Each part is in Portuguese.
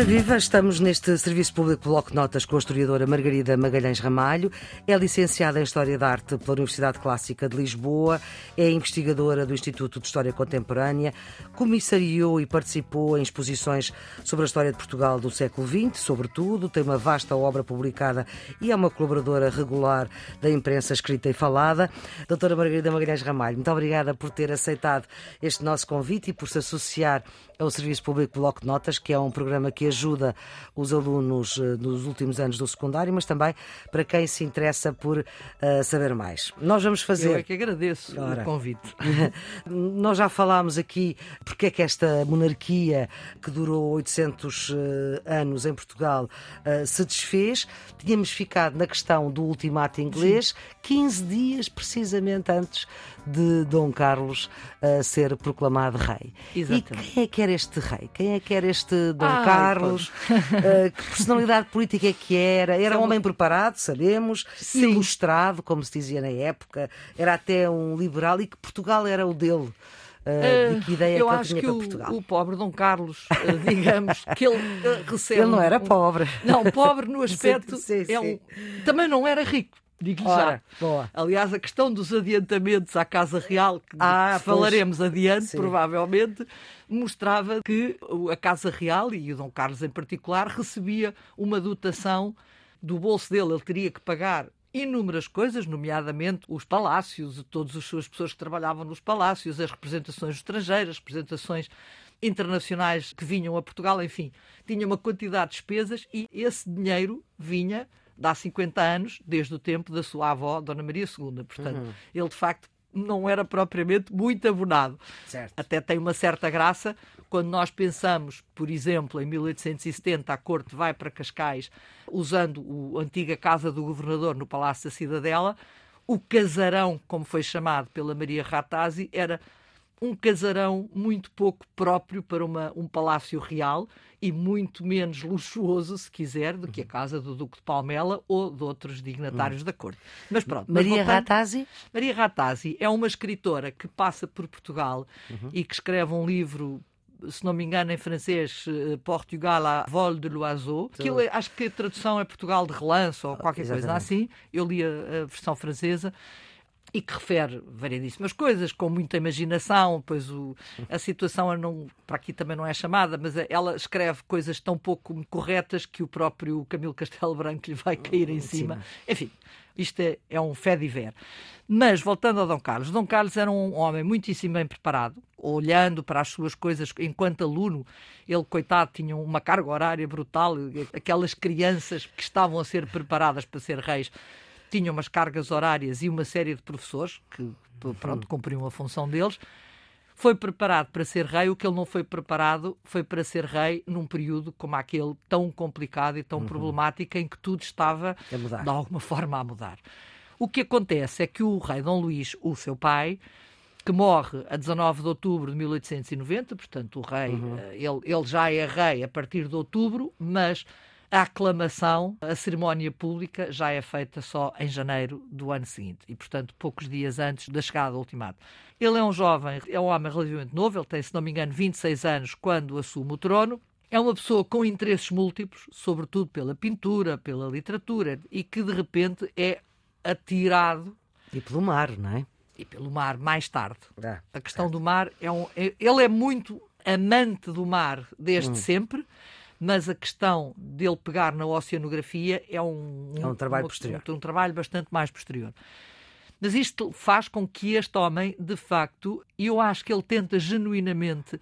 Ora viva, estamos neste Serviço Público Bloco de Notas com a historiadora Margarida Magalhães Ramalho. É licenciada em História da Arte pela Universidade Clássica de Lisboa, é investigadora do Instituto de História Contemporânea, comissariou e participou em exposições sobre a história de Portugal do século XX, sobretudo, tem uma vasta obra publicada e é uma colaboradora regular da imprensa escrita e falada. Doutora Margarida Magalhães Ramalho, muito obrigada por ter aceitado este nosso convite e por se associar ao Serviço Público Bloco de Notas, que é um programa que ajuda os alunos uh, nos últimos anos do secundário, mas também para quem se interessa por uh, saber mais. Nós vamos fazer. Eu é que agradeço Ora. o convite. Nós já falámos aqui porque é que esta monarquia, que durou 800 uh, eh, anos em Portugal, se desfez. Tínhamos ficado na questão do ultimato inglês, Sim. 15 dias precisamente antes de Dom Carlos ser proclamado rei. Exatamente. E quem é que era este rei? Quem é que era este Dom Carlos? uh, que personalidade política é que era? Era um homem preparado, sabemos, Sim. ilustrado, como se dizia na época, era até um liberal e que Portugal era o dele. Uh, de que ideia eu que acho que o, o, pobre Dom Carlos, digamos, que ele uh, recebe. Ele não era pobre. Não, pobre no aspecto. sim, sim, é um, também não era rico. Digo-lhe já. Boa. Aliás, a questão dos adiantamentos à Casa Real, que ah, falaremos pois. adiante, Sim. provavelmente, mostrava que a Casa Real, e o Dom Carlos em particular, recebia uma dotação do bolso dele. Ele teria que pagar inúmeras coisas, nomeadamente os palácios, todas as suas pessoas que trabalhavam nos palácios, as representações estrangeiras, representações internacionais que vinham a Portugal, enfim, tinha uma quantidade de despesas e esse dinheiro vinha de há 50 anos, desde o tempo da sua avó, Dona Maria II. Portanto, uhum. ele de facto não era propriamente muito abonado. Certo. Até tem uma certa graça quando nós pensamos, por exemplo, em 1870 a corte vai para Cascais usando a antiga casa do governador no Palácio da Cidadela, o casarão, como foi chamado pela Maria Ratazzi, era um casarão muito pouco próprio para uma, um palácio real e muito menos luxuoso, se quiser, do que a casa do Duque de Palmela ou de outros dignatários hum. da corte. Mas pronto. Maria Ratazzi? Maria Ratazzi é uma escritora que passa por Portugal uhum. e que escreve um livro se não me engano, em francês, eh, Portugal à vol de l'oiseau. Aquilo, acho que a tradução é Portugal de relance ou qualquer Exatamente. coisa assim. Eu li a, a versão francesa e que refere variedíssimas coisas, com muita imaginação, pois o, a situação não, para aqui também não é chamada, mas ela escreve coisas tão pouco corretas que o próprio Camilo Castelo Branco lhe vai cair em cima. Enfim, isto é, é um fé de ver. Mas, voltando a Dom Carlos, Dom Carlos era um homem muitíssimo bem preparado, olhando para as suas coisas enquanto aluno. Ele, coitado, tinha uma carga horária brutal, aquelas crianças que estavam a ser preparadas para ser reis tinham umas cargas horárias e uma série de professores que, pronto, cumpriam a função deles. Foi preparado para ser rei, o que ele não foi preparado foi para ser rei num período como aquele tão complicado e tão uhum. problemático em que tudo estava, de alguma forma, a mudar. O que acontece é que o rei Dom Luís, o seu pai, que morre a 19 de outubro de 1890, portanto, o rei, uhum. Eh, ele, ele já é rei a partir de outubro, mas a aclamação, a cerimónia pública já é feita só em janeiro do ano seguinte e, portanto, poucos dias antes da chegada do ultimato. Ele é um jovem, é um homem relativamente novo, ele tem, se não me engano, 26 anos quando assume o trono. É uma pessoa com interesses múltiplos, sobretudo pela pintura, pela literatura, e que de repente é atirado. E pelo mar, não é? E pelo mar, mais tarde. Ah, a questão do mar é um. É, ele é muito amante do mar desde hum. sempre mas a questão dele pegar na oceanografia é um, é um trabalho posterior. Um, um trabalho bastante mais posterior. Mas isto faz com que este homem, de facto, eu acho que ele tenta genuinamente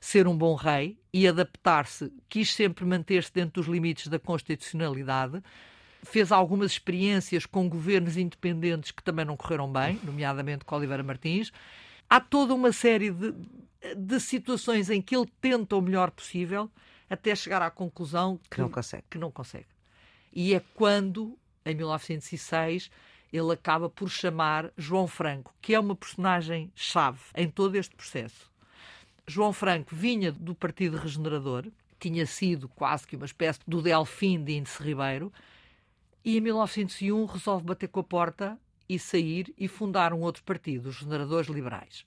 ser um bom rei e adaptar-se, quis sempre manter-se dentro dos limites da constitucionalidade, fez algumas experiências com governos independentes que também não correram bem, nomeadamente com Oliveira Martins. Há toda uma série de, de situações em que ele tenta o melhor possível, até chegar à conclusão que, não consegue. Que não consegue. E é quando, em 1906, ele acaba por chamar João Franco, que é uma personagem-chave em todo este processo. João Franco vinha do Partido Regenerador, tinha sido quase que uma espécie do Delfim de Índice Ribeiro, e em 1901 resolve bater com a porta e sair e fundar um outro partido, os Generadores Liberais.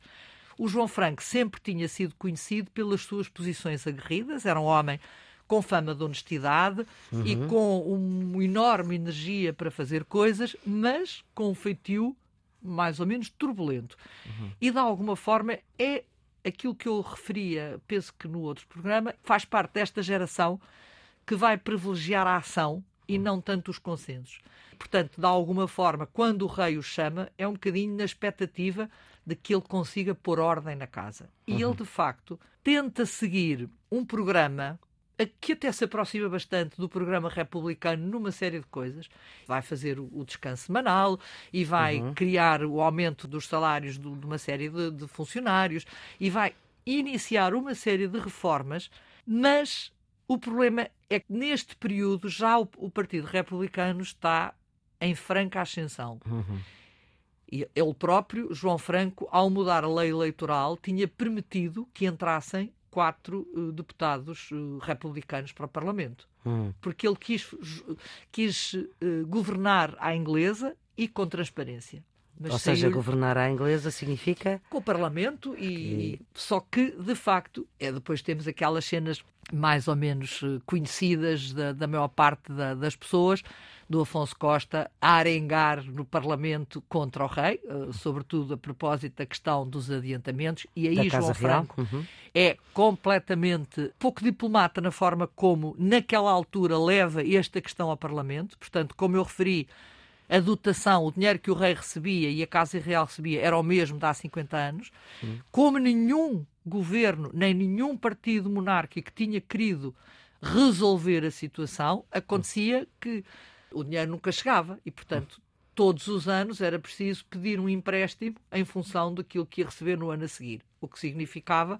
O João Franco sempre tinha sido conhecido pelas suas posições aguerridas, era um homem com fama de honestidade uhum. e com uma enorme energia para fazer coisas, mas com um feitio mais ou menos turbulento. Uhum. E de alguma forma é aquilo que eu referia, penso que no outro programa, faz parte desta geração que vai privilegiar a ação e uhum. não tanto os consensos. Portanto, de alguma forma, quando o rei o chama, é um bocadinho na expectativa de que ele consiga pôr ordem na casa. E uhum. ele, de facto, tenta seguir um programa que até se aproxima bastante do programa republicano numa série de coisas. Vai fazer o, descanso semanal e vai uhum. criar o aumento dos salários de, uma série de, de funcionários e vai iniciar uma série de reformas, mas o problema é que neste período já o, o Partido Republicano está em franca ascensão. Uhum. E ele próprio, João Franco, ao mudar a lei eleitoral, tinha permitido que entrassem quatro uh, deputados uh, republicanos para o Parlamento. Hum. Porque ele quis, quis uh, governar à inglesa e com transparência. Mas Ou seja, governar à inglesa significa? Com o Parlamento e, e... só que, de facto, é depois temos aquelas cenas mais ou menos conhecidas da, da maior parte da, das pessoas, do Afonso Costa a arengar no Parlamento contra o rei, uh, sobretudo a propósito da questão dos adiantamentos, e aí da João Franco uhum. é completamente pouco diplomata na forma como, naquela altura, leva esta questão ao Parlamento. Portanto, como eu referi, a dotação, o dinheiro que o rei recebia e a Casa Real recebia era o mesmo de há 50 anos. Como nenhum governo, nem nenhum partido monárquico tinha querido resolver a situação, acontecia que o dinheiro nunca chegava e, portanto, todos os anos era preciso pedir um empréstimo em função daquilo que ia receber no ano a seguir, o que significava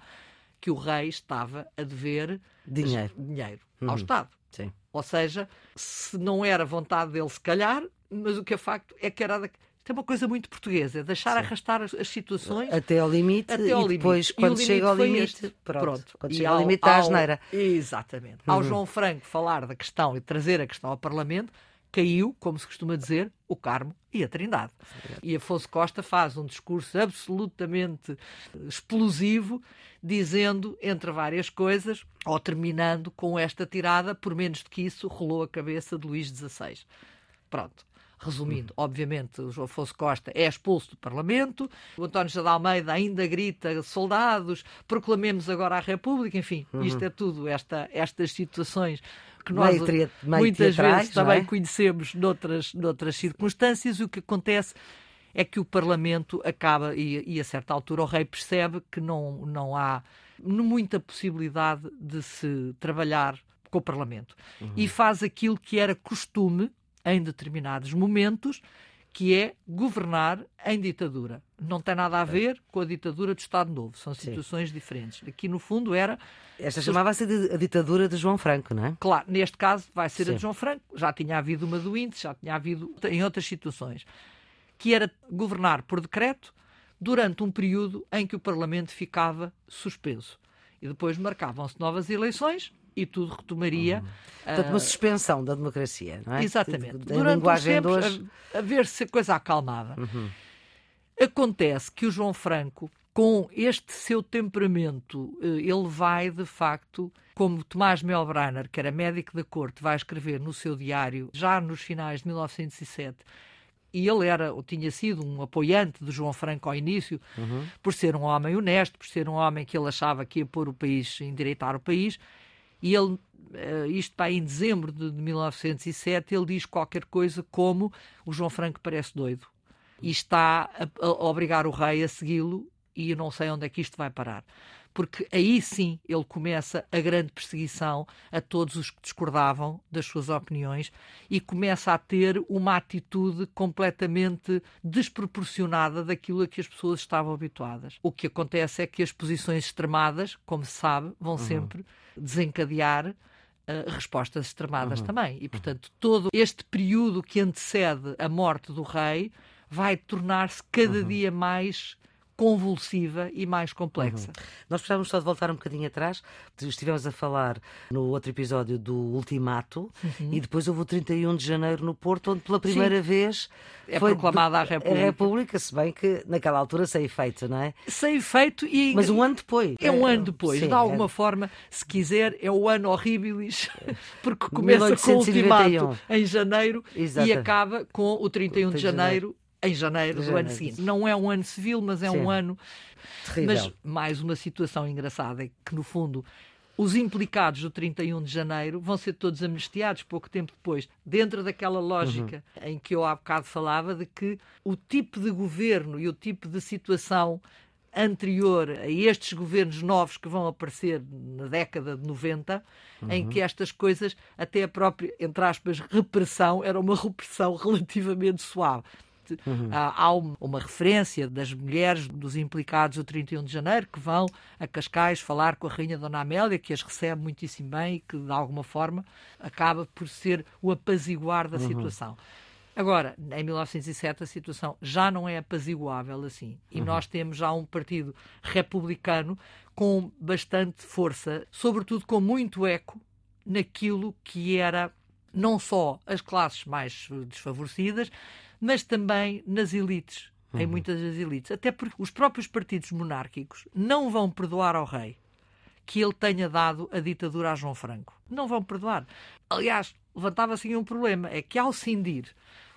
que o rei estava a dever dinheiro, dinheiro ao uhum. Estado. Sim. Ou seja, se não era vontade dele, se calhar, mas o que é facto é que era. Da... Isto é uma coisa muito portuguesa, deixar Sim. arrastar as, as, situações até ao limite até ao e depois, limite. quando chega ao limite, este, pronto, pronto. Quando chega ao, limite, está a asneira. Exatamente. Uhum. Ao João Franco falar da questão e trazer a questão ao Parlamento, caiu, como se costuma dizer, o Carmo e a Trindade. E Afonso Costa faz um discurso absolutamente explosivo, dizendo, entre várias coisas, ou terminando com esta tirada, por menos do que isso, rolou a cabeça de Luís XVI. Pronto. Resumindo, obviamente, o João Afonso Costa é expulso do Parlamento, o António José de Almeida ainda grita soldados, proclamemos agora a República, enfim, uhum. isto é tudo, esta, estas situações que nós meio meio muitas vezes também é? conhecemos noutras, noutras circunstâncias, o que acontece é que o Parlamento acaba, e, e, a certa altura o rei percebe que não, não há muita possibilidade de se trabalhar com o Parlamento. Uhum. E faz aquilo que era costume em determinados momentos, que é governar em ditadura. Não tem nada a ver com a ditadura do Estado Novo, são situações Sim. diferentes. Aqui, no fundo, era. Esta chamava-se a ditadura de João Franco, não é? Claro, neste caso vai ser Sim. a de João Franco, já tinha havido uma do Índice, já tinha havido em outras situações, que era governar por decreto durante um período em que o Parlamento ficava suspenso. E depois marcavam-se novas eleições e tudo retomaria. Uhum. Portanto, uma suspensão da democracia, não é? Exatamente. Durante linguagem tempos, hoje... a, a, ver se a coisa acalmava. Uhum. Acontece que o João Franco, com este seu temperamento, eh, ele vai, de facto, como Tomás Melbrenner, que era médico da corte, vai escrever no seu diário, já nos finais de 1907, e ele era, ou tinha sido um apoiante de João Franco ao início, uhum. por ser um homem honesto, por ser um homem que ele achava que ia pôr o país, endireitar o país, e ele, eh, isto para em dezembro de 1907, ele diz qualquer coisa como o João Franco parece doido e está a, obrigar o rei a segui-lo e eu não sei onde é que isto vai parar. Porque aí sim ele começa a grande perseguição a todos os que discordavam das suas opiniões e começa a ter uma atitude completamente desproporcionada daquilo a que as pessoas estavam habituadas. O que acontece é que as posições extremadas, como se sabe, vão uhum. sempre desencadear uh, respostas extremadas uhum. também. E, portanto, todo este período que antecede a morte do rei vai tornar-se cada uhum. dia mais convulsiva e mais complexa. Uhum. Nós precisávamos só de voltar um bocadinho atrás. Estivemos a falar no outro episódio do Ultimato uhum. e depois houve o 31 de janeiro no Porto, onde pela primeira Sim. vez é foi proclamada a República. A República, se bem que naquela altura sem efeito, não é? Sem efeito e. Mas um ano depois. É um ano depois. Sim, de alguma é... forma, se quiser, é o ano horribilis, porque começa 1891. com o Ultimato em janeiro Exato. e acaba com o 31 de janeiro em janeiro, do ano seguinte. Não é um ano civil, mas é Sim. um ano. Terrível. Mas mais uma situação engraçada é que, no fundo, os implicados do 31 de janeiro vão ser todos amnistiados pouco tempo depois, dentro daquela lógica uhum. em que eu há bocado falava de que o tipo de governo e o tipo de situação anterior a estes governos novos que vão aparecer na década de 90, uhum. em que estas coisas, até a própria, entre aspas, repressão, era uma repressão relativamente suave. Uhum. há uma referência das mulheres dos implicados do 31 de janeiro que vão a Cascais falar com a Rainha Dona Amélia, que as recebe muitíssimo bem e que, de alguma forma, acaba por ser o apaziguar da uhum. situação. Agora, em 1907 a situação já não é apaziguável assim. E uhum. nós temos já um partido republicano com bastante força, sobretudo com muito eco naquilo que era não só as classes mais desfavorecidas, mas também nas elites, uhum. em muitas das elites. Até porque os próprios partidos monárquicos não vão perdoar ao rei que ele tenha dado a ditadura a João Franco. Não vão perdoar. Aliás, levantava-se um problema, é que ao cindir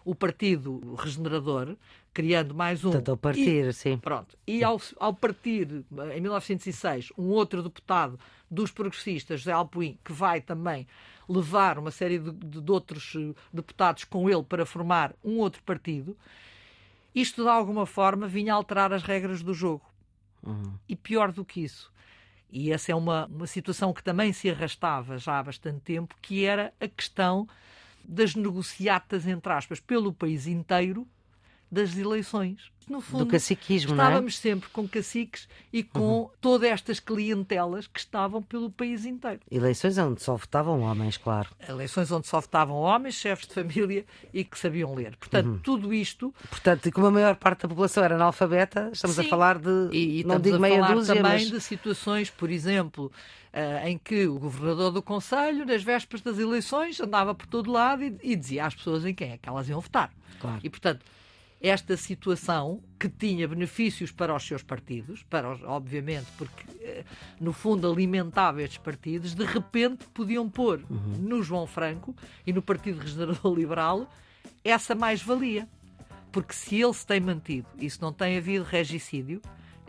o Partido Regenerador, criando mais um. Portanto, ao partir, e, sim. Pronto. E ao, ao partir, em 1906, um outro deputado dos progressistas, José Alpuim, que vai também levar uma série de, de outros eh, deputados com ele para formar um outro partido, isto de alguma forma vinha alterar as regras do jogo. Uhum. E pior do que isso, e essa é uma, uma situação que também se arrastava já há bastante tempo, que era a questão das negociatas, entre aspas, pelo país inteiro das eleições. No fundo, do caciquismo, estávamos é? sempre com caciques e com uhum. todas estas clientelas que estavam pelo país inteiro. Eleições onde só votavam homens, claro. Eleições onde só votavam homens, chefes de família e que sabiam ler. Portanto, uhum. tudo isto. Portanto, e como a maior parte da população era analfabeta, estamos Sim. a falar de. E, e não digo meia dúzia, também mas... de situações, por exemplo. Uh, em que o governador do Conselho, nas vésperas das eleições, andava por todo lado e, e dizia às pessoas em quem é que elas iam votar. Claro. E, portanto, esta situação que tinha benefícios para os seus partidos, para os, obviamente, porque eh, no fundo alimentava estes partidos, de repente podiam pôr uhum. no João Franco e no Partido Regenerador Liberal essa mais-valia. Porque se ele se tem mantido e se não tem havido regicídio,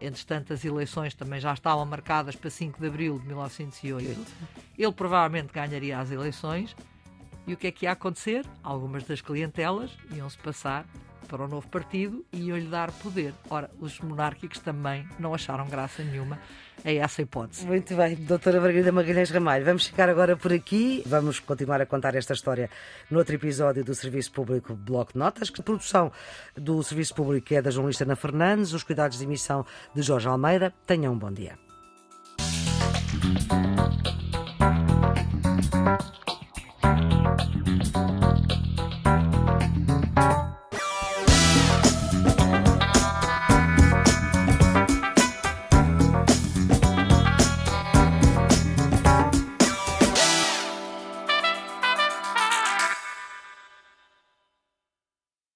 entretanto as eleições também já estavam marcadas para 5 de abril de 1908, ele provavelmente ganharia as eleições. E o que é que ia acontecer? Algumas das clientelas iam-se passar para o novo partido e iam-lhe dar poder. Ora, os monárquicos também não acharam graça nenhuma a essa hipótese. Muito bem, doutora Margarida Magalhães Ramalho, vamos ficar agora por aqui. Vamos continuar a contar esta história no outro episódio do Serviço Público Bloco de Notas, que a produção do Serviço Público é da jornalista Ana Fernandes, os cuidados de emissão de Jorge Almeida. Tenham um bom dia.